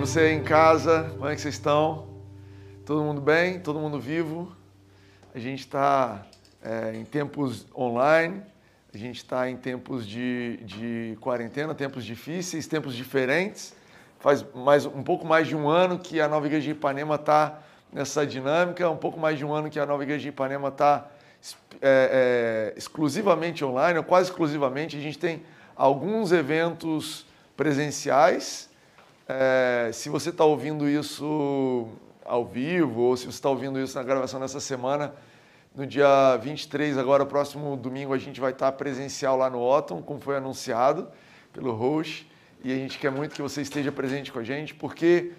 você em casa, como é que vocês estão? Todo mundo bem? Todo mundo vivo? A gente está é, em tempos online, a gente está em tempos de, de quarentena, tempos difíceis, tempos diferentes. Faz mais, um pouco mais de um ano que a Nova Igreja de Ipanema está nessa dinâmica, um pouco mais de um ano que a Nova Igreja de Ipanema está é, é, exclusivamente online, ou quase exclusivamente. A gente tem alguns eventos presenciais. É, se você está ouvindo isso ao vivo, ou se você está ouvindo isso na gravação nessa semana, no dia 23, agora, próximo domingo, a gente vai estar presencial lá no Otton, como foi anunciado pelo host. E a gente quer muito que você esteja presente com a gente, porque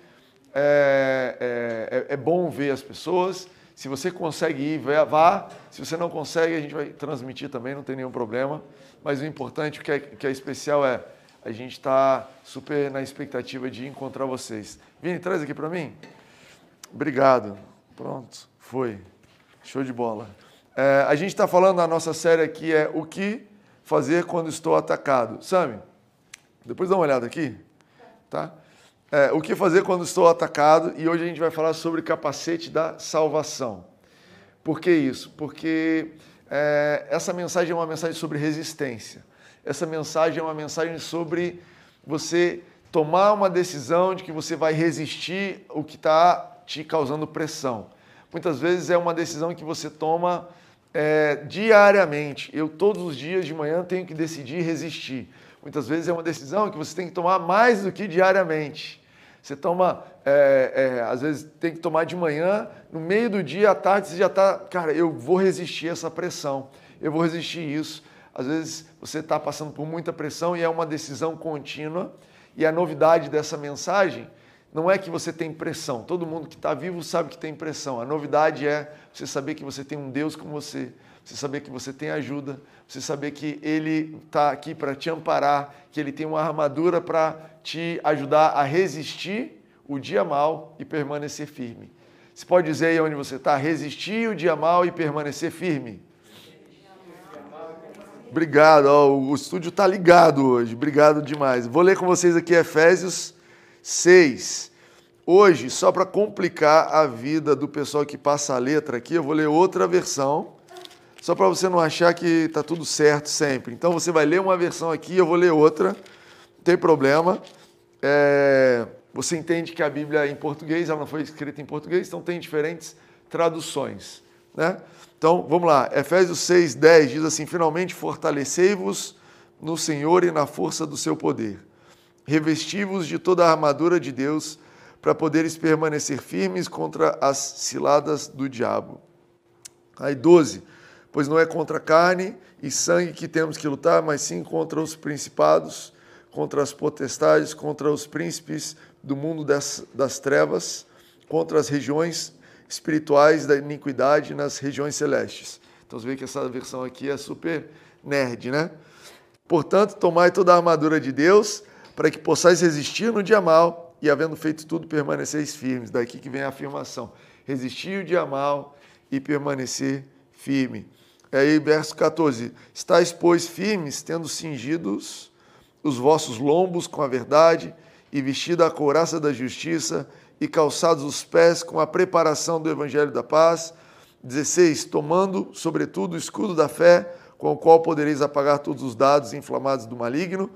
é, é, é bom ver as pessoas. Se você consegue ir, vá. Se você não consegue, a gente vai transmitir também, não tem nenhum problema. Mas o importante, o que é, que é especial é a gente está super na expectativa de encontrar vocês. Vini, traz aqui para mim. Obrigado. Pronto, foi. Show de bola. É, a gente está falando, a nossa série aqui é O que fazer quando estou atacado. Sami, depois dá uma olhada aqui. Tá? É, o que fazer quando estou atacado e hoje a gente vai falar sobre capacete da salvação. Por que isso? Porque é, essa mensagem é uma mensagem sobre resistência. Essa mensagem é uma mensagem sobre você tomar uma decisão de que você vai resistir o que está te causando pressão muitas vezes é uma decisão que você toma é, diariamente. Eu, todos os dias de manhã, tenho que decidir resistir. Muitas vezes é uma decisão que você tem que tomar mais do que diariamente. Você toma, é, é, às vezes tem que tomar de manhã, no meio do dia, à tarde, você já está, cara, eu vou resistir essa pressão, eu vou resistir isso. Às vezes você está passando por muita pressão e é uma decisão contínua. E a novidade dessa mensagem não é que você tem pressão. Todo mundo que está vivo sabe que tem pressão. A novidade é você saber que você tem um Deus com você, você saber que você tem ajuda, você saber que Ele está aqui para te amparar, que Ele tem uma armadura para te ajudar a resistir o dia mal e permanecer firme. Você pode dizer aí onde você está? Resistir o dia mal e permanecer firme. Obrigado, o estúdio está ligado hoje. Obrigado demais. Vou ler com vocês aqui Efésios 6. Hoje, só para complicar a vida do pessoal que passa a letra aqui, eu vou ler outra versão, só para você não achar que está tudo certo sempre. Então você vai ler uma versão aqui, eu vou ler outra, não tem problema. É, você entende que a Bíblia é em português, ela não foi escrita em português, então tem diferentes traduções. Né? Então vamos lá, Efésios 6, 10 diz assim: Finalmente fortalecei-vos no Senhor e na força do seu poder revesti-vos de toda a armadura de Deus, para poderes permanecer firmes contra as ciladas do diabo. Aí 12. Pois não é contra carne e sangue que temos que lutar, mas sim contra os principados, contra as potestades, contra os príncipes do mundo das, das trevas, contra as regiões espirituais da iniquidade nas regiões celestes. Então você vê que essa versão aqui é super nerd, né? Portanto, tomai toda a armadura de Deus para que possais resistir no dia mal e, havendo feito tudo, permaneceis firmes. Daqui que vem a afirmação: resistir o dia mal e permanecer firme. Aí, verso 14: Estais, pois, firmes, tendo cingidos os vossos lombos com a verdade, e vestida a couraça da justiça, e calçados os pés com a preparação do evangelho da paz. 16. Tomando, sobretudo, o escudo da fé, com o qual podereis apagar todos os dados inflamados do maligno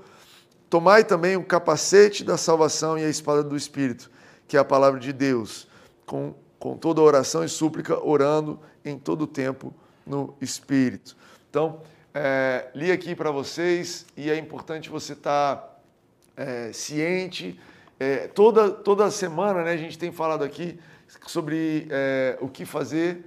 Tomai também o capacete da salvação e a espada do Espírito, que é a palavra de Deus, com, com toda oração e súplica, orando em todo tempo no Espírito. Então, é, li aqui para vocês e é importante você estar tá, é, ciente. É, toda, toda semana né, a gente tem falado aqui sobre é, o que fazer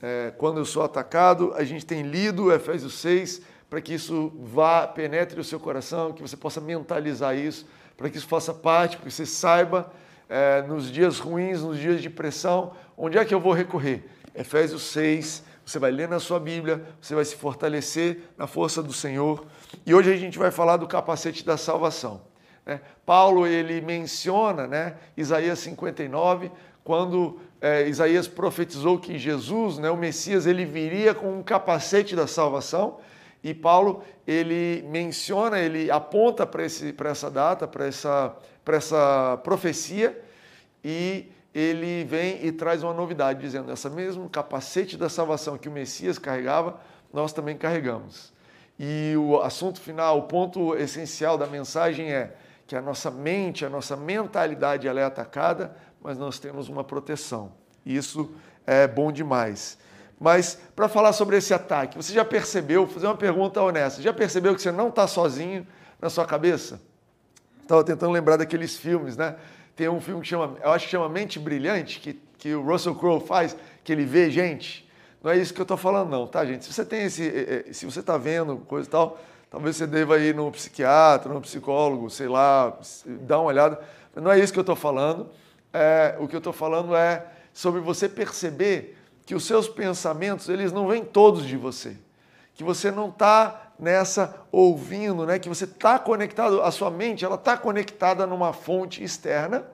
é, quando eu sou atacado. A gente tem lido Efésios 6 para que isso vá, penetre o seu coração, que você possa mentalizar isso, para que isso faça parte, para que você saiba é, nos dias ruins, nos dias de pressão, onde é que eu vou recorrer? Efésios 6, você vai ler na sua Bíblia, você vai se fortalecer na força do Senhor. E hoje a gente vai falar do capacete da salvação. Né? Paulo ele menciona né, Isaías 59, quando é, Isaías profetizou que Jesus, né, o Messias, ele viria com um capacete da salvação e Paulo, ele menciona, ele aponta para essa data, para essa essa profecia e ele vem e traz uma novidade, dizendo: essa mesmo capacete da salvação que o Messias carregava, nós também carregamos. E o assunto final, o ponto essencial da mensagem é que a nossa mente, a nossa mentalidade ela é atacada, mas nós temos uma proteção. Isso é bom demais. Mas para falar sobre esse ataque, você já percebeu, vou fazer uma pergunta honesta, já percebeu que você não está sozinho na sua cabeça? Estava tentando lembrar daqueles filmes, né? Tem um filme que chama, eu acho que chama Mente Brilhante, que, que o Russell Crowe faz, que ele vê gente. Não é isso que eu estou falando, não, tá, gente? Se você tem esse. Eh, eh, se você está vendo coisa e tal, talvez você deva ir no psiquiatra, no psicólogo, sei lá, dar uma olhada. Não é isso que eu estou falando. É, o que eu estou falando é sobre você perceber que os seus pensamentos, eles não vêm todos de você. Que você não está nessa ouvindo, né? que você está conectado, a sua mente ela está conectada numa fonte externa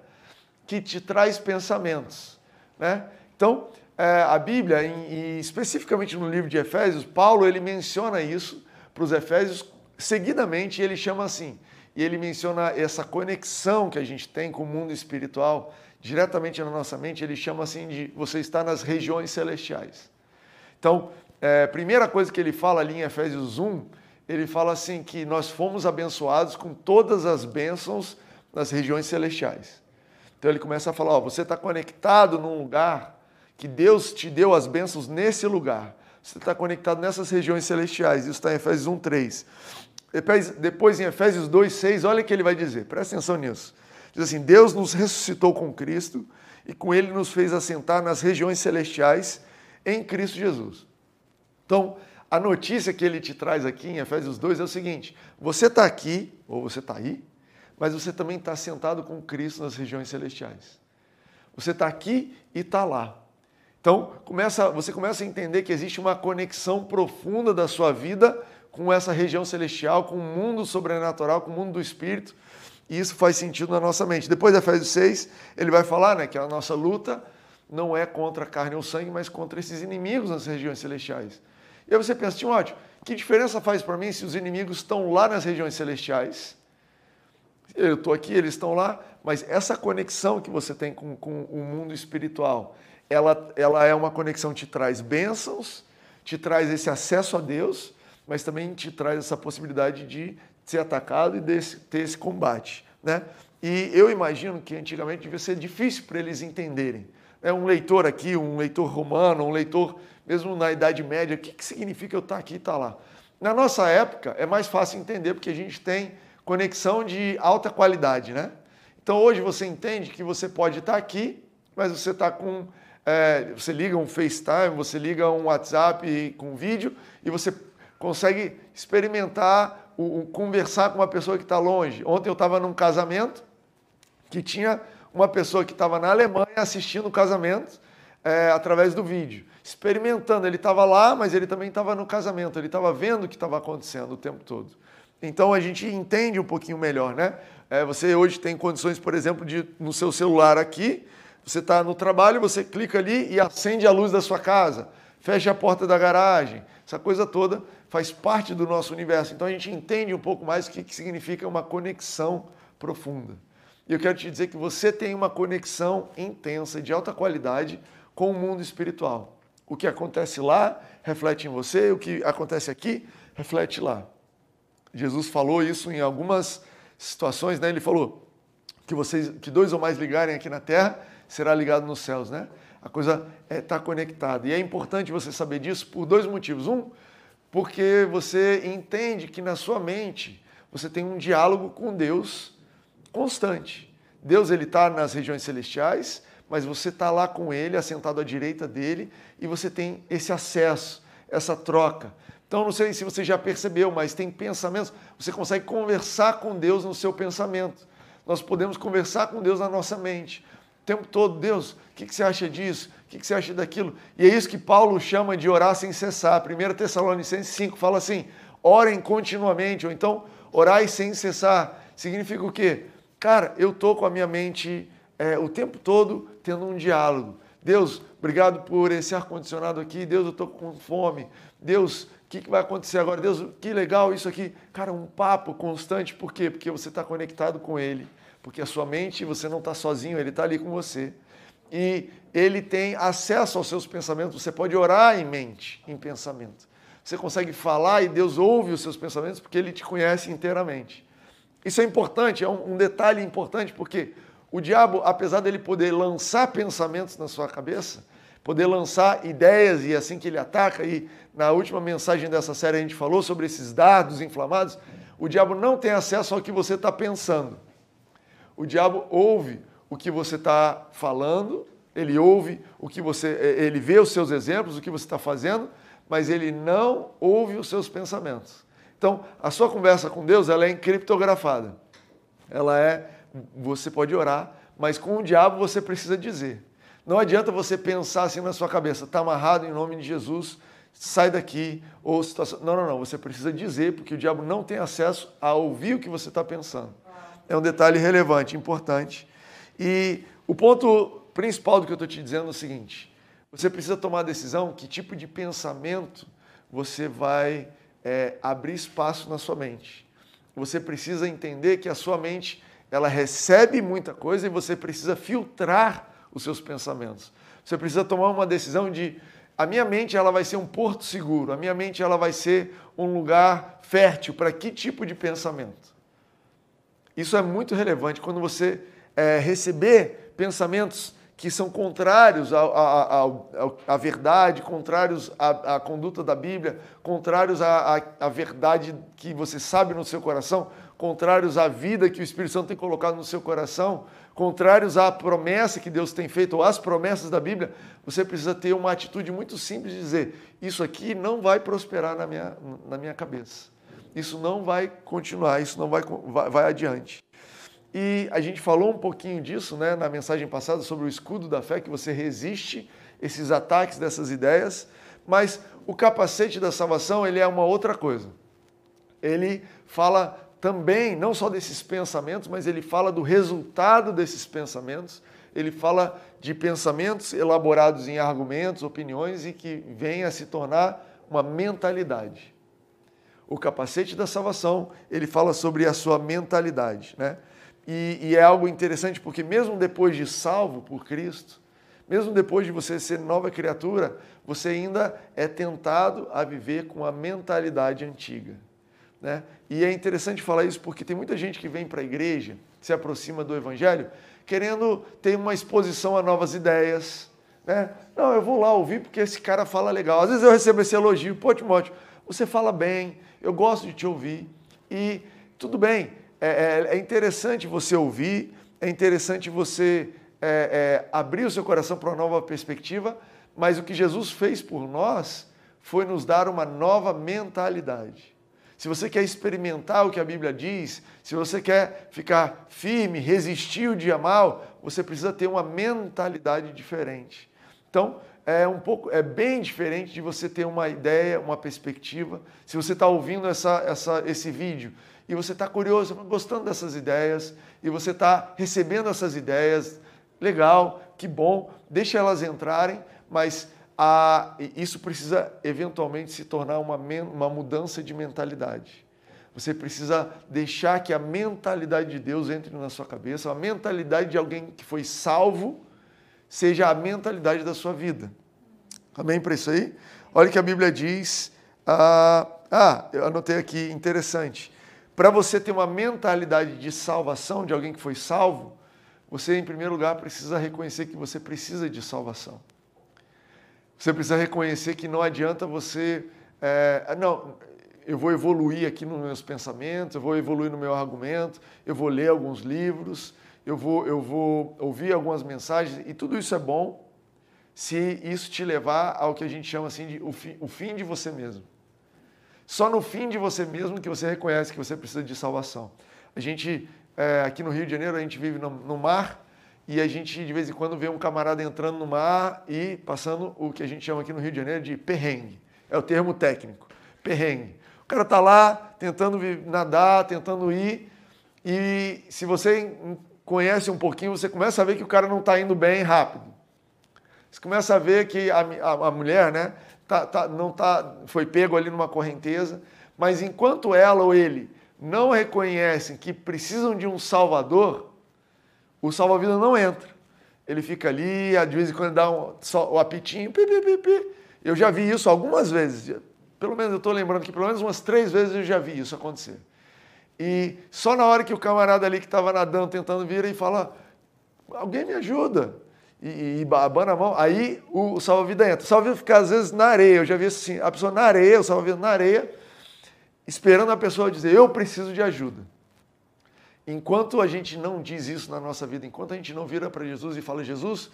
que te traz pensamentos. Né? Então, é, a Bíblia, em, e especificamente no livro de Efésios, Paulo ele menciona isso para os Efésios seguidamente, ele chama assim, e ele menciona essa conexão que a gente tem com o mundo espiritual diretamente na nossa mente, ele chama assim de você está nas regiões celestiais. Então, é, primeira coisa que ele fala ali em Efésios 1, ele fala assim que nós fomos abençoados com todas as bênçãos nas regiões celestiais. Então ele começa a falar, ó, você está conectado num lugar que Deus te deu as bênçãos nesse lugar. Você está conectado nessas regiões celestiais. Isso está em Efésios 1, 3. Depois, depois em Efésios 2, 6, olha o que ele vai dizer. Presta atenção nisso. Diz assim: Deus nos ressuscitou com Cristo e com ele nos fez assentar nas regiões celestiais em Cristo Jesus. Então, a notícia que ele te traz aqui em Efésios 2 é o seguinte: você está aqui, ou você está aí, mas você também está sentado com Cristo nas regiões celestiais. Você está aqui e está lá. Então, começa, você começa a entender que existe uma conexão profunda da sua vida com essa região celestial, com o mundo sobrenatural, com o mundo do espírito. E isso faz sentido na nossa mente. Depois de Efésios 6, ele vai falar né, que a nossa luta não é contra a carne ou sangue, mas contra esses inimigos nas regiões celestiais. E aí você pensa, Timóteo, que diferença faz para mim se os inimigos estão lá nas regiões celestiais? Eu estou aqui, eles estão lá, mas essa conexão que você tem com, com o mundo espiritual, ela, ela é uma conexão que te traz bênçãos, te traz esse acesso a Deus, mas também te traz essa possibilidade de ser atacado e de ter esse combate. Né? E eu imagino que antigamente devia ser difícil para eles entenderem. É um leitor aqui, um leitor romano, um leitor mesmo na Idade Média, o que, que significa eu estar aqui e estar lá? Na nossa época é mais fácil entender porque a gente tem conexão de alta qualidade, né? Então hoje você entende que você pode estar aqui, mas você está com. É, você liga um FaceTime, você liga um WhatsApp com vídeo e você consegue experimentar, o, o conversar com uma pessoa que está longe. Ontem eu estava num casamento que tinha uma pessoa que estava na Alemanha assistindo o casamento é, através do vídeo experimentando. Ele estava lá, mas ele também estava no casamento, ele estava vendo o que estava acontecendo o tempo todo. Então a gente entende um pouquinho melhor, né? É, você hoje tem condições, por exemplo, de no seu celular aqui, você está no trabalho, você clica ali e acende a luz da sua casa, fecha a porta da garagem, essa coisa toda faz parte do nosso universo. Então a gente entende um pouco mais o que significa uma conexão profunda. E eu quero te dizer que você tem uma conexão intensa, de alta qualidade, com o mundo espiritual. O que acontece lá reflete em você, o que acontece aqui reflete lá. Jesus falou isso em algumas situações, né? Ele falou que vocês, que dois ou mais ligarem aqui na terra, será ligado nos céus, né? A coisa está é, tá conectada. E é importante você saber disso por dois motivos. Um, porque você entende que na sua mente você tem um diálogo com Deus constante. Deus ele está nas regiões celestiais mas você está lá com ele, assentado à direita dele, e você tem esse acesso, essa troca. Então, não sei se você já percebeu, mas tem pensamentos, você consegue conversar com Deus no seu pensamento. Nós podemos conversar com Deus na nossa mente. Tempo todo, Deus, o que, você acha disso? O que, que você acha daquilo? E é isso que Paulo chama de orar sem cessar. 1 Tessalonicenses 5 fala assim: orem continuamente, ou então orai sem cessar. Significa o quê? Cara, eu estou com a minha mente é, o tempo todo tendo um diálogo. Deus, obrigado por esse ar-condicionado aqui. Deus, eu estou com fome. Deus, o que, que vai acontecer agora? Deus, que legal isso aqui. Cara, um papo constante. Por quê? Porque você está conectado com Ele. Porque a sua mente, você não está sozinho, ele está ali com você. E ele tem acesso aos seus pensamentos, você pode orar em mente, em pensamento. Você consegue falar e Deus ouve os seus pensamentos porque ele te conhece inteiramente. Isso é importante, é um, detalhe importante, porque o diabo, apesar dele poder lançar pensamentos na sua cabeça, poder lançar ideias e assim que ele ataca, e na última mensagem dessa série a gente falou sobre esses dardos inflamados, o diabo não tem acesso ao que você está pensando. O diabo ouve o que você está falando, ele ouve o que você, eh, ele vê os seus exemplos, o que você está fazendo, mas ele não ouve os seus pensamentos. Então, a sua conversa com Deus, ela é encriptografada. Ela é, você pode orar, mas com o diabo você precisa dizer. Não adianta você pensar assim na sua cabeça, está amarrado em nome de Jesus, sai daqui, ou situação. Não, não, não. Você precisa dizer, porque o diabo não tem acesso a ouvir o que você está pensando. É um detalhe relevante, importante. E o ponto principal do que eu estou te dizendo é o seguinte: você precisa tomar a decisão que tipo de pensamento você vai é, abrir espaço na sua mente. Você precisa entender que a sua mente ela recebe muita coisa e você precisa filtrar os seus pensamentos. Você precisa tomar uma decisão de a minha mente ela vai ser um porto seguro, a minha mente ela vai ser um lugar fértil para que tipo de pensamento. Isso é muito relevante quando você é, receber pensamentos que são contrários à, verdade, contrários à, à, conduta da Bíblia, contrários à, à, verdade que você sabe no seu coração, contrários à vida que o Espírito Santo tem colocado no seu coração, contrários à promessa que Deus tem feito, ou às promessas da Bíblia, você precisa ter uma atitude muito simples de dizer: Isso aqui não vai prosperar na minha, na minha cabeça. Isso não vai continuar, isso não vai, vai, vai adiante. E a gente falou um pouquinho disso né, na mensagem passada sobre o escudo da fé, que você resiste esses ataques dessas ideias, mas o capacete da salvação ele é uma outra coisa. Ele fala também, não só desses pensamentos, mas ele fala do resultado desses pensamentos. Ele fala de pensamentos elaborados em argumentos, opiniões e que vêm a se tornar uma mentalidade. O capacete da salvação, ele fala sobre a sua mentalidade, né? E, e é algo interessante porque mesmo depois de salvo por Cristo, mesmo depois de você ser nova criatura, você ainda é tentado a viver com a mentalidade antiga. Né? E é interessante falar isso porque tem muita gente que vem para a igreja, se aproxima do Evangelho, querendo ter uma exposição a novas ideias. Né? Não, eu vou lá ouvir porque esse cara fala legal. Às vezes eu recebo esse elogio, pô, Timóteo, você fala bem, eu gosto de te ouvir. E tudo bem, é, é, é interessante você ouvir, é interessante você é, é, abrir o seu coração para uma nova perspectiva, mas o que Jesus fez por nós foi nos dar uma nova mentalidade se você quer experimentar o que a Bíblia diz, se você quer ficar firme, resistir o dia mal, você precisa ter uma mentalidade diferente. Então, é um pouco, é bem diferente de você ter uma ideia, uma perspectiva. Se você está ouvindo essa, essa, esse vídeo e você está curioso, gostando dessas ideias, e você está recebendo essas ideias, legal, que bom, deixa elas entrarem, mas a, isso precisa eventualmente se tornar uma, uma mudança de mentalidade. Você precisa deixar que a mentalidade de Deus entre na sua cabeça, a mentalidade de alguém que foi salvo seja a mentalidade da sua vida. Amém para isso aí? Olha que a Bíblia diz. Ah, ah eu anotei aqui, interessante. Para você ter uma mentalidade de salvação, de alguém que foi salvo, você, em primeiro lugar, precisa reconhecer que você precisa de salvação. Você precisa reconhecer que não adianta você. É, não, eu vou evoluir aqui nos meus pensamentos, eu vou evoluir no meu argumento, eu vou ler alguns livros, eu vou, eu vou ouvir algumas mensagens, e tudo isso é bom se isso te levar ao que a gente chama assim de o fim, o fim de você mesmo. Só no fim de você mesmo que você reconhece que você precisa de salvação. A gente, é, aqui no Rio de Janeiro, a gente vive no, no mar, e a gente de vez em quando vê um camarada entrando no mar e passando o que a gente chama aqui no Rio de Janeiro de perrengue. É o termo técnico, perrengue. O cara está lá tentando nadar, tentando ir, e se você conhece um pouquinho, você começa a ver que o cara não está indo bem rápido. Você começa a ver que a, a, a mulher né, tá, tá, não tá, foi pego ali numa correnteza, mas enquanto ela ou ele não reconhecem que precisam de um salvador, o salva-vida não entra. Ele fica ali, de vez em quando dá um, só, o apitinho, pi, pi, pi, pi. Eu já vi isso algumas vezes. Pelo menos eu estou lembrando que pelo menos umas três vezes eu já vi isso acontecer. E só na hora que o camarada ali que estava nadando, tentando vir e fala, alguém me ajuda. E, e abana a mão, aí o, o salva-vida entra. O salva-vida fica às vezes na areia. Eu já vi assim, a pessoa na areia, o salva-vida na areia, esperando a pessoa dizer, eu preciso de ajuda. Enquanto a gente não diz isso na nossa vida, enquanto a gente não vira para Jesus e fala, Jesus,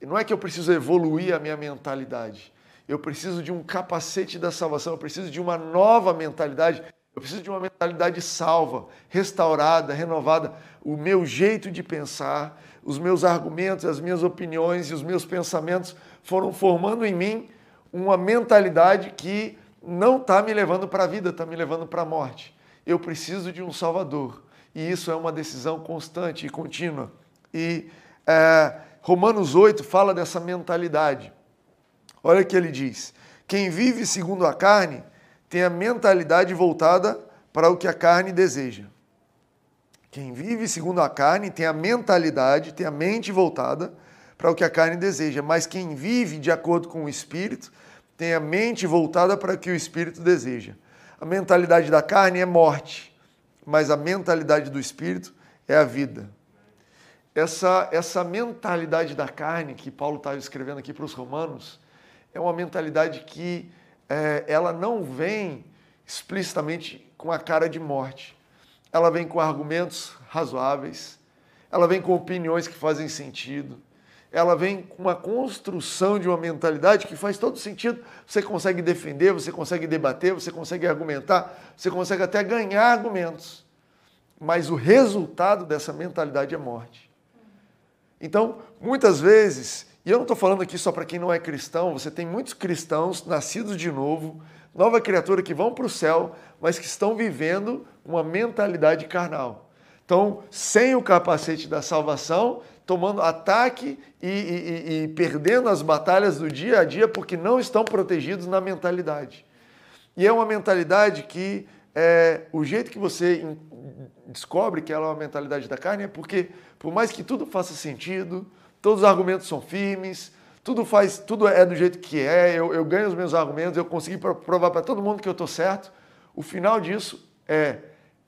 não é que eu preciso evoluir a minha mentalidade, eu preciso de um capacete da salvação, eu preciso de uma nova mentalidade, eu preciso de uma mentalidade salva, restaurada, renovada. O meu jeito de pensar, os meus argumentos, as minhas opiniões e os meus pensamentos foram formando em mim uma mentalidade que não está me levando para a vida, está me levando para a morte. Eu preciso de um Salvador e isso é uma decisão constante e contínua. E é, Romanos 8 fala dessa mentalidade. Olha o que ele diz: quem vive segundo a carne tem a mentalidade voltada para o que a carne deseja. Quem vive segundo a carne tem a mentalidade, tem a mente voltada para o que a carne deseja, mas quem vive de acordo com o espírito tem a mente voltada para o que o espírito deseja. A mentalidade da carne é morte, mas a mentalidade do espírito é a vida. Essa, essa mentalidade da carne que Paulo está escrevendo aqui para os romanos é uma mentalidade que é, ela não vem explicitamente com a cara de morte. Ela vem com argumentos razoáveis, ela vem com opiniões que fazem sentido, ela vem com uma construção de uma mentalidade que faz todo sentido. Você consegue defender, você consegue debater, você consegue argumentar, você consegue até ganhar argumentos. Mas o resultado dessa mentalidade é morte. Então, muitas vezes, e eu não estou falando aqui só para quem não é cristão, você tem muitos cristãos nascidos de novo, nova criatura que vão para o céu, mas que estão vivendo uma mentalidade carnal. Então, sem o capacete da salvação, tomando ataque e, e, e, perdendo as batalhas do dia a dia porque não estão protegidos na mentalidade. E é uma mentalidade que é, o jeito que você descobre que ela é uma mentalidade da carne é porque, por mais que tudo faça sentido, todos os argumentos são firmes, tudo faz, tudo é do jeito que é, eu, eu ganho os meus argumentos, eu consegui provar para todo mundo que eu estou certo. O final disso é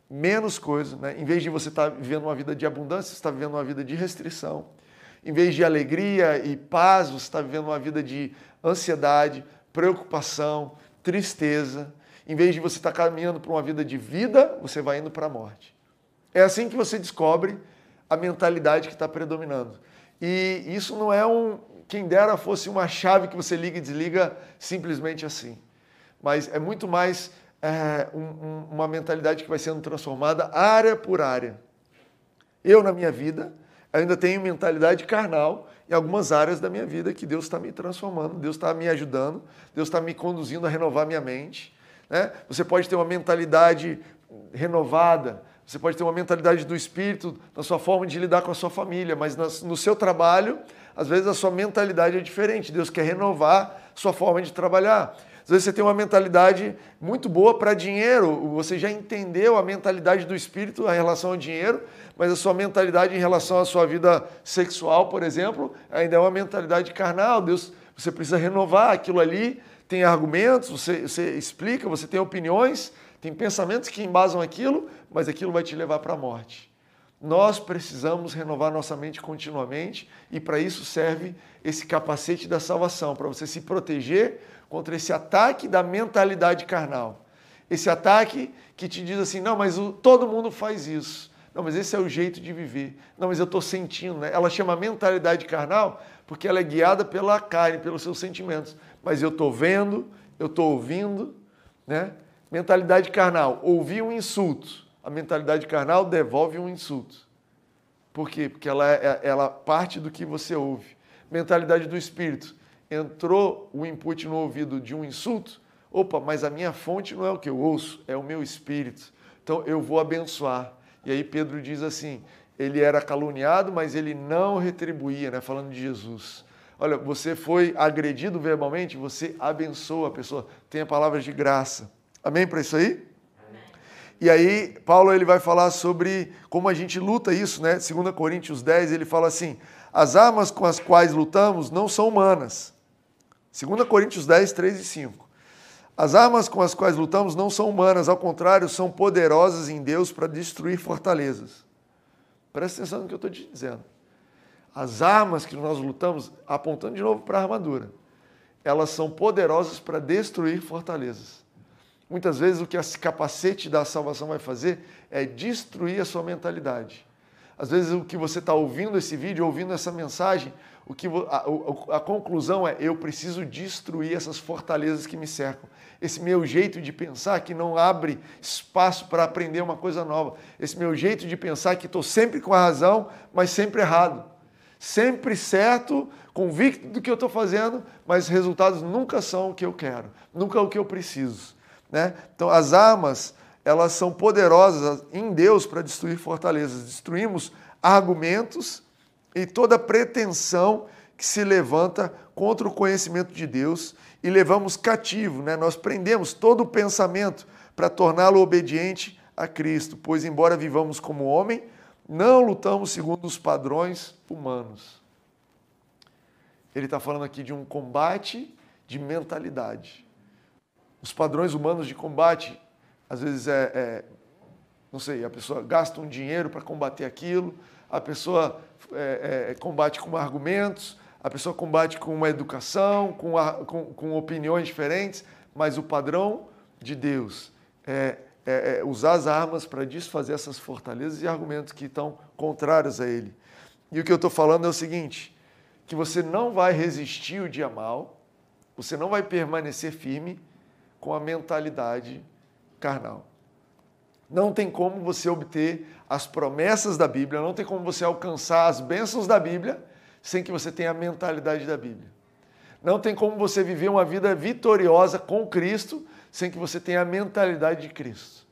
menos coisa, né? Em vez de você estar tá vivendo uma vida de abundância, você está vivendo uma vida de restrição. Em vez de alegria e paz, você está vivendo uma vida de ansiedade, preocupação, tristeza. Em vez de você estar tá caminhando para uma vida de vida, você vai indo para a morte. É assim que você descobre a mentalidade que está predominando. E isso não é um. Quem dera fosse uma chave que você liga e desliga simplesmente assim. Mas é muito mais é, um, uma mentalidade que vai sendo transformada área por área. Eu, na minha vida, ainda tenho mentalidade carnal em algumas áreas da minha vida que Deus está me transformando, Deus está me ajudando, Deus está me conduzindo a renovar minha mente. Né? Você pode ter uma mentalidade renovada, você pode ter uma mentalidade do espírito na sua forma de lidar com a sua família, mas no seu trabalho, às vezes a sua mentalidade é diferente. Deus quer renovar sua forma de trabalhar. Às vezes você tem uma mentalidade muito boa para dinheiro, você já entendeu a mentalidade do espírito em relação ao dinheiro, mas a sua mentalidade em relação à sua vida sexual, por exemplo, ainda é uma mentalidade carnal. Deus, você precisa renovar aquilo ali, tem argumentos, você, você explica, você tem opiniões, tem pensamentos que embasam aquilo, mas aquilo vai te levar para a morte. Nós precisamos renovar nossa mente continuamente e para isso serve esse capacete da salvação, para você se proteger contra esse ataque da mentalidade carnal. Esse ataque que te diz assim: não, mas o, todo mundo faz isso. Não, mas esse é o jeito de viver. Não, mas eu estou sentindo. Né? Ela chama mentalidade carnal porque ela é guiada pela carne, pelos seus sentimentos. Mas eu estou vendo, eu estou ouvindo. Né? Mentalidade carnal, ouvir um insulto. A mentalidade carnal devolve um insulto. Por quê? Porque ela, é, ela parte do que você ouve. Mentalidade do espírito entrou o input no ouvido de um insulto, opa, mas a minha fonte não é o que eu ouço, é o meu espírito. Então eu vou abençoar. E aí Pedro diz assim: ele era caluniado, mas ele não retribuía, né? falando de Jesus. Olha, você foi agredido verbalmente, você abençoa a pessoa, tem a palavra de graça. Amém para isso aí? Amém. E aí, Paulo ele vai falar sobre como a gente luta isso, né? 2 Coríntios 10, ele fala assim: as armas com as quais lutamos não são humanas. 2 Coríntios 10, 3 e 5. As armas com as quais lutamos não são humanas, ao contrário, são poderosas em Deus para destruir fortalezas. Presta atenção no que eu estou te dizendo. As armas que nós lutamos, apontando de novo para a armadura, elas são poderosas para destruir fortalezas. Muitas vezes o que esse capacete da salvação vai fazer é destruir a sua mentalidade. Às vezes o que você está ouvindo esse vídeo, ouvindo essa mensagem, o que a, a, conclusão é eu preciso destruir essas fortalezas que me cercam. Esse meu jeito de pensar que não abre espaço para aprender uma coisa nova. Esse meu jeito de pensar que estou sempre com a razão, mas sempre errado. Sempre certo, convicto do que eu estou fazendo, mas os resultados nunca são o que eu quero, nunca é o que eu preciso. Né? Então, as armas, elas são poderosas em Deus para destruir fortalezas. Destruímos argumentos e toda pretensão que se levanta contra o conhecimento de Deus e levamos cativo, né? nós prendemos todo o pensamento para torná-lo obediente a Cristo, pois, embora vivamos como homem, não lutamos segundo os padrões humanos. Ele está falando aqui de um combate de mentalidade. Os padrões humanos de combate, às vezes é, é não sei, a pessoa gasta um dinheiro para combater aquilo, a pessoa é, é, combate com argumentos, a pessoa combate com uma educação, com, a, com, com opiniões diferentes, mas o padrão de Deus é, é, é usar as armas para desfazer essas fortalezas e argumentos que estão contrários a Ele. E o que eu estou falando é o seguinte: que você não vai resistir o dia mal, você não vai permanecer firme com a mentalidade carnal. Não tem como você obter as promessas da Bíblia, não tem como você alcançar as bênçãos da Bíblia sem que você tenha a mentalidade da Bíblia. Não tem como você viver uma vida vitoriosa com Cristo sem que você tenha a mentalidade de Cristo.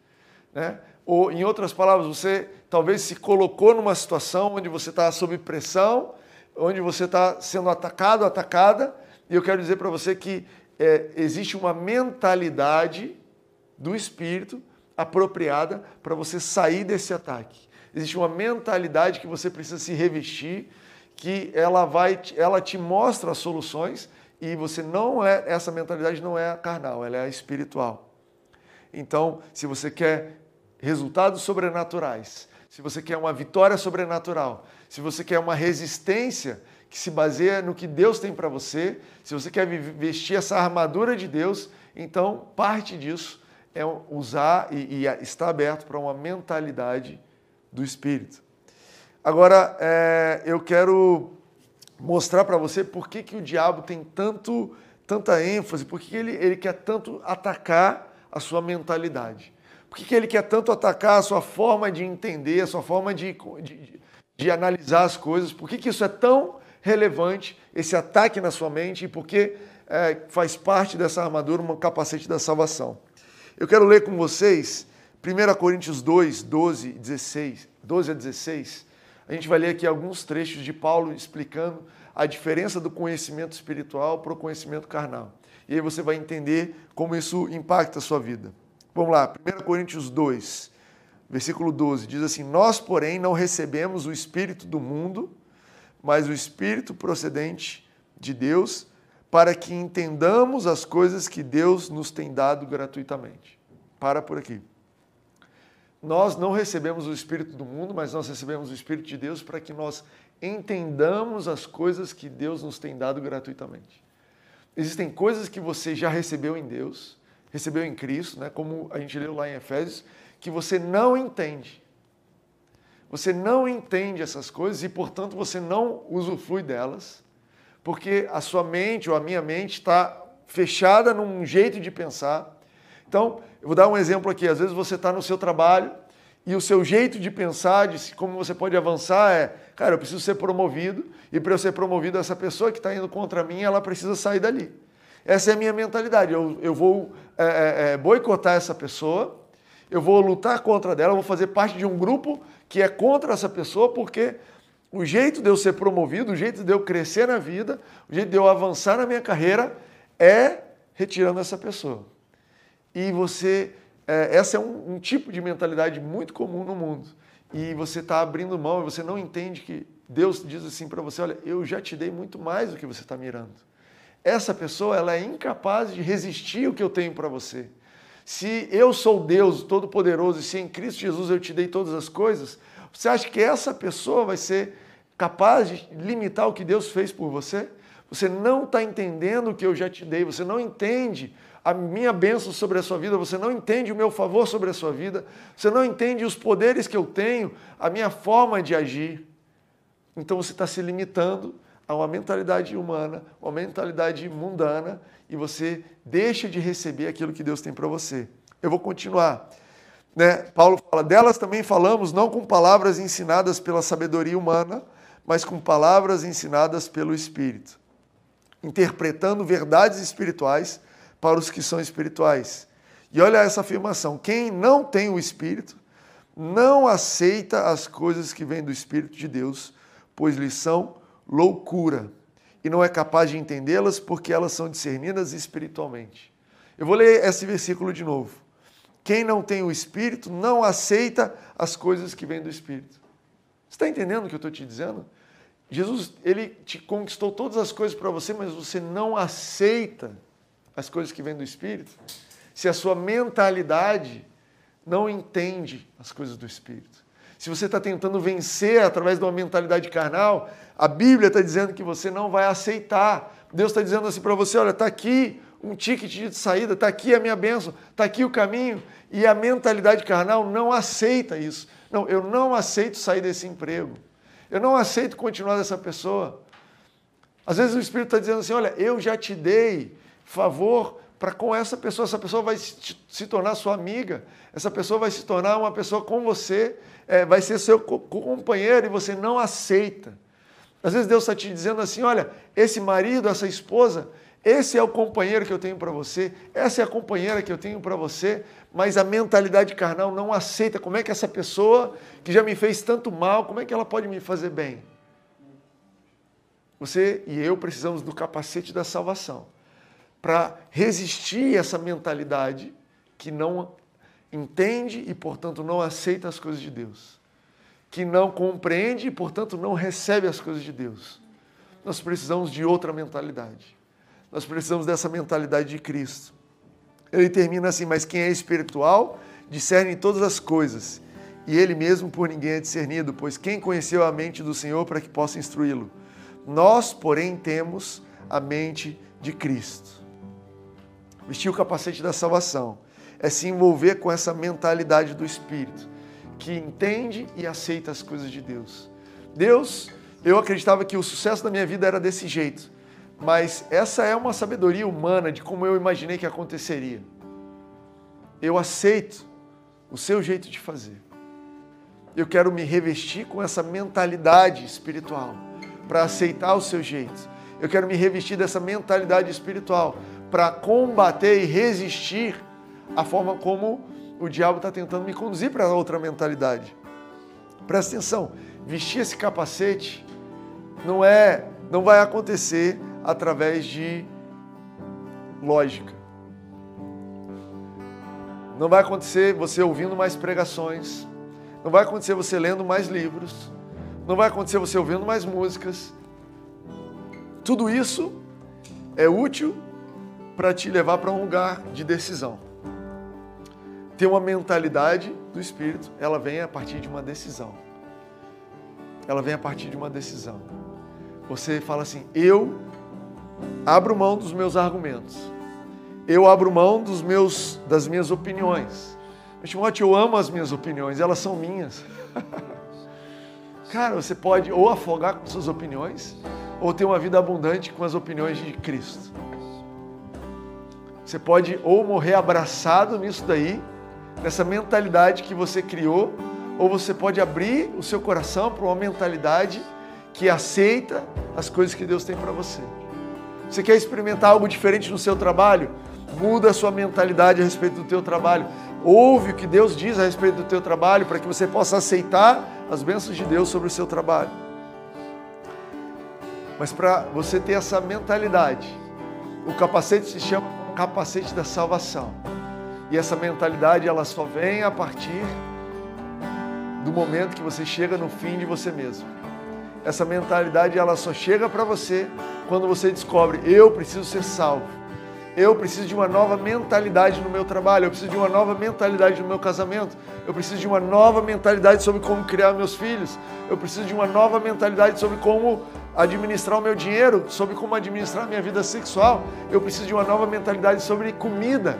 Né? Ou, em outras palavras, você talvez se colocou numa situação onde você está sob pressão, onde você está sendo atacado, atacada, e eu quero dizer para você que é, existe uma mentalidade do espírito apropriada para você sair desse ataque. Existe uma mentalidade que você precisa se revestir, que ela vai, ela te mostra as soluções e você não é essa mentalidade não é a carnal, ela é a espiritual. Então, se você quer resultados sobrenaturais, se você quer uma vitória sobrenatural, se você quer uma resistência que se baseia no que Deus tem para você, se você quer vestir essa armadura de Deus, então parte disso é usar e, e estar aberto para uma mentalidade do Espírito. Agora, é, eu quero mostrar para você por que, que o diabo tem tanto, tanta ênfase, por que ele, ele quer tanto atacar a sua mentalidade. Por que, que ele quer tanto atacar a sua forma de entender, a sua forma de, de, de analisar as coisas? Por que, que isso é tão relevante, esse ataque na sua mente, e porque é, faz parte dessa armadura um capacete da salvação. Eu quero ler com vocês 1 Coríntios 2, 12, 16, 12 a 16. A gente vai ler aqui alguns trechos de Paulo explicando a diferença do conhecimento espiritual para o conhecimento carnal. E aí você vai entender como isso impacta a sua vida. Vamos lá, 1 Coríntios 2, versículo 12, diz assim: Nós, porém, não recebemos o espírito do mundo, mas o Espírito procedente de Deus, para que entendamos as coisas que Deus nos tem dado gratuitamente. Para por aqui. Nós não recebemos o Espírito do mundo, mas nós recebemos o Espírito de Deus para que nós entendamos as coisas que Deus nos tem dado gratuitamente. Existem coisas que você já recebeu em Deus, recebeu em Cristo, né? como a gente leu lá em Efésios, que você não entende. Você não entende essas coisas e, portanto, você não usufrui delas, porque a sua mente ou a minha mente está fechada num jeito de pensar. Então, eu vou dar um exemplo aqui. Às vezes você está no seu trabalho e o seu jeito de pensar, de como você pode avançar, é: cara, eu preciso ser promovido e para eu ser promovido, essa pessoa que está indo contra mim, ela precisa sair dali. Essa é a minha mentalidade. Eu, eu vou é, é, boicotar essa pessoa, eu vou lutar contra dela, eu vou fazer parte de um grupo que é contra essa pessoa, porque o jeito de eu ser promovido, o jeito de eu crescer na vida, o jeito de eu avançar na minha carreira é retirando essa pessoa. E você É, essa é um, um tipo de mentalidade muito comum no mundo. E você está abrindo mão e você não entende que Deus diz assim para você: olha, eu já te dei muito mais do que você está mirando. Essa pessoa ela é incapaz de resistir o que eu tenho para você. Se eu sou Deus Todo-Poderoso e se em Cristo Jesus eu te dei todas as coisas, você acha que essa pessoa vai ser capaz de limitar o que Deus fez por você? Você não está entendendo o que eu já te dei, você não entende a minha bênção sobre a sua vida, você não entende o meu favor sobre a sua vida, você não entende os poderes que eu tenho, a minha forma de agir. Então você está se limitando a uma mentalidade humana, uma mentalidade mundana, e você deixa de receber aquilo que Deus tem para você. Eu vou continuar. Né? Paulo fala: delas também falamos, não com palavras ensinadas pela sabedoria humana, mas com palavras ensinadas pelo Espírito, interpretando verdades espirituais para os que são espirituais. E olha essa afirmação: quem não tem o Espírito não aceita as coisas que vêm do Espírito de Deus, pois lhes são loucura e não é capaz de entendê-las porque elas são discernidas espiritualmente. Eu vou ler esse versículo de novo. Quem não tem o Espírito não aceita as coisas que vêm do Espírito. Você está entendendo o que eu estou te dizendo? Jesus, ele te conquistou todas as coisas para você, mas você não aceita as coisas que vêm do Espírito. Se a sua mentalidade não entende as coisas do Espírito se você está tentando vencer através de uma mentalidade carnal, a Bíblia está dizendo que você não vai aceitar. Deus está dizendo assim para você: olha, está aqui um ticket de saída, está aqui a minha bênção, está aqui o caminho. E a mentalidade carnal não aceita isso. Não, eu não aceito sair desse emprego. Eu não aceito continuar dessa pessoa. Às vezes o Espírito está dizendo assim: olha, eu já te dei favor para com essa pessoa, essa pessoa vai se tornar sua amiga, essa pessoa vai se tornar uma pessoa com você, é, vai ser seu companheiro e você não aceita. Às vezes Deus está te dizendo assim: olha, esse marido, essa esposa, esse é o companheiro que eu tenho para você, essa é a companheira que eu tenho para você, mas a mentalidade carnal não aceita. Como é que essa pessoa que já me fez tanto mal, como é que ela pode me fazer bem? Você e eu precisamos do capacete da salvação para resistir essa mentalidade que não entende e, portanto, não aceita as coisas de Deus, que não compreende e, portanto, não recebe as coisas de Deus. Nós precisamos de outra mentalidade. Nós precisamos dessa mentalidade de Cristo. Ele termina assim: Mas quem é espiritual discerne todas as coisas, e ele mesmo por ninguém é discernido, pois quem conheceu a mente do Senhor para que possa instruí-lo? Nós, porém, temos a mente de Cristo. Vestir o capacete da salvação é se envolver com essa mentalidade do Espírito, que entende e aceita as coisas de Deus. Deus, eu acreditava que o sucesso da minha vida era desse jeito, mas essa é uma sabedoria humana de como eu imaginei que aconteceria. Eu aceito o seu jeito de fazer. Eu quero me revestir com essa mentalidade espiritual para aceitar o seu jeito. Eu quero me revestir dessa mentalidade espiritual para combater e resistir a forma como o diabo está tentando me conduzir para outra mentalidade. Presta atenção, vestir esse capacete não é, não vai acontecer através de lógica. Não vai acontecer você ouvindo mais pregações. Não vai acontecer você lendo mais livros. Não vai acontecer você ouvindo mais músicas. Tudo isso é útil para te levar para um lugar de decisão. Ter uma mentalidade do Espírito, ela vem a partir de uma decisão. Ela vem a partir de uma decisão. Você fala assim: eu abro mão dos meus argumentos. Eu abro mão dos meus, das minhas opiniões. Mas, Timóteo, eu amo as minhas opiniões, elas são minhas. Cara, você pode ou afogar com suas opiniões, ou ter uma vida abundante com as opiniões de Cristo. Você pode ou morrer abraçado nisso daí, nessa mentalidade que você criou, ou você pode abrir o seu coração para uma mentalidade que aceita as coisas que Deus tem para você. Você quer experimentar algo diferente no seu trabalho? Muda a sua mentalidade a respeito do teu trabalho. Ouve o que Deus diz a respeito do teu trabalho para que você possa aceitar as bênçãos de Deus sobre o seu trabalho. Mas para você ter essa mentalidade, o capacete se chama capacete da salvação. E essa mentalidade ela só vem a partir do momento que você chega no fim de você mesmo. Essa mentalidade ela só chega para você quando você descobre eu preciso ser salvo. Eu preciso de uma nova mentalidade no meu trabalho, eu preciso de uma nova mentalidade no meu casamento, eu preciso de uma nova mentalidade sobre como criar meus filhos, eu preciso de uma nova mentalidade sobre como administrar o meu dinheiro, sobre como administrar a minha vida sexual, eu preciso de uma nova mentalidade sobre comida,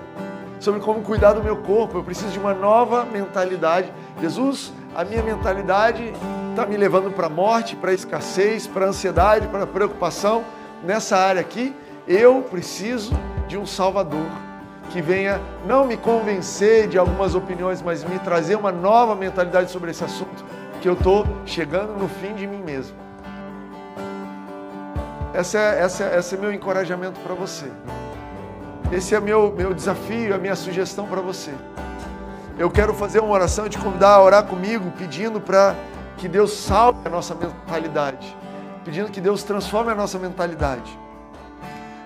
sobre como cuidar do meu corpo, eu preciso de uma nova mentalidade. Jesus, a minha mentalidade está me levando para a morte, para a escassez, para a ansiedade, para a preocupação nessa área aqui. Eu preciso de um Salvador que venha não me convencer de algumas opiniões, mas me trazer uma nova mentalidade sobre esse assunto, que eu estou chegando no fim de mim mesmo. Esse é, essa é, esse é meu encorajamento para você. Esse é meu, meu desafio, a minha sugestão para você. Eu quero fazer uma oração e te convidar a orar comigo, pedindo para que Deus salve a nossa mentalidade, pedindo que Deus transforme a nossa mentalidade.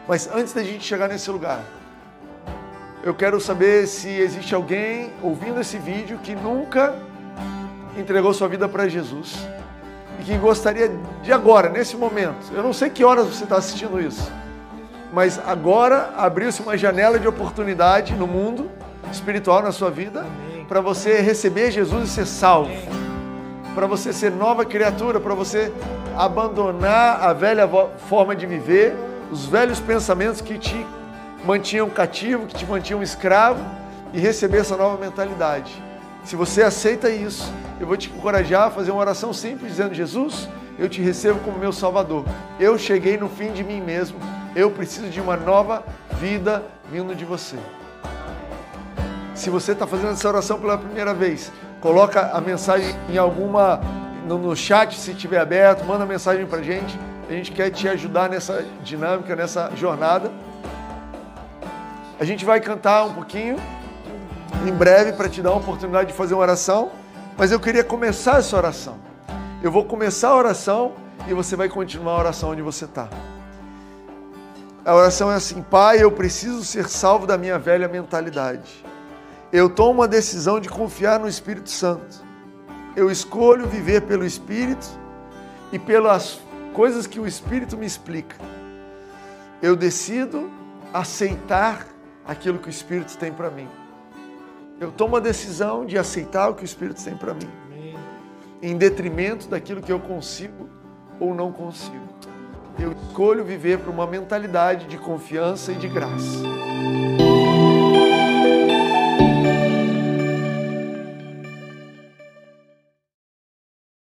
Mas antes da gente chegar nesse lugar, eu quero saber se existe alguém ouvindo esse vídeo que nunca entregou sua vida para Jesus e que gostaria de agora, nesse momento, eu não sei que horas você está assistindo isso, mas agora abriu-se uma janela de oportunidade no mundo espiritual na sua vida para você receber Jesus e ser salvo, para você ser nova criatura, para você abandonar a velha forma de viver os velhos pensamentos que te mantinham cativo, que te mantinham escravo e receber essa nova mentalidade. Se você aceita isso, eu vou te encorajar a fazer uma oração simples dizendo: Jesus, eu te recebo como meu Salvador. Eu cheguei no fim de mim mesmo. Eu preciso de uma nova vida vindo de você. Se você está fazendo essa oração pela primeira vez, coloca a mensagem em alguma no, no chat se estiver aberto, manda mensagem para gente a gente quer te ajudar nessa dinâmica, nessa jornada. A gente vai cantar um pouquinho em breve para te dar uma oportunidade de fazer uma oração, mas eu queria começar essa oração. Eu vou começar a oração e você vai continuar a oração onde você está. A oração é assim: Pai, eu preciso ser salvo da minha velha mentalidade. Eu tomo uma decisão de confiar no Espírito Santo. Eu escolho viver pelo Espírito e pelas coisas que o Espírito me explica. Eu decido aceitar aquilo que o Espírito tem para mim. Eu tomo a decisão de aceitar o que o Espírito tem para mim, em detrimento daquilo que eu consigo ou não consigo. Eu escolho viver para uma mentalidade de confiança e de graça.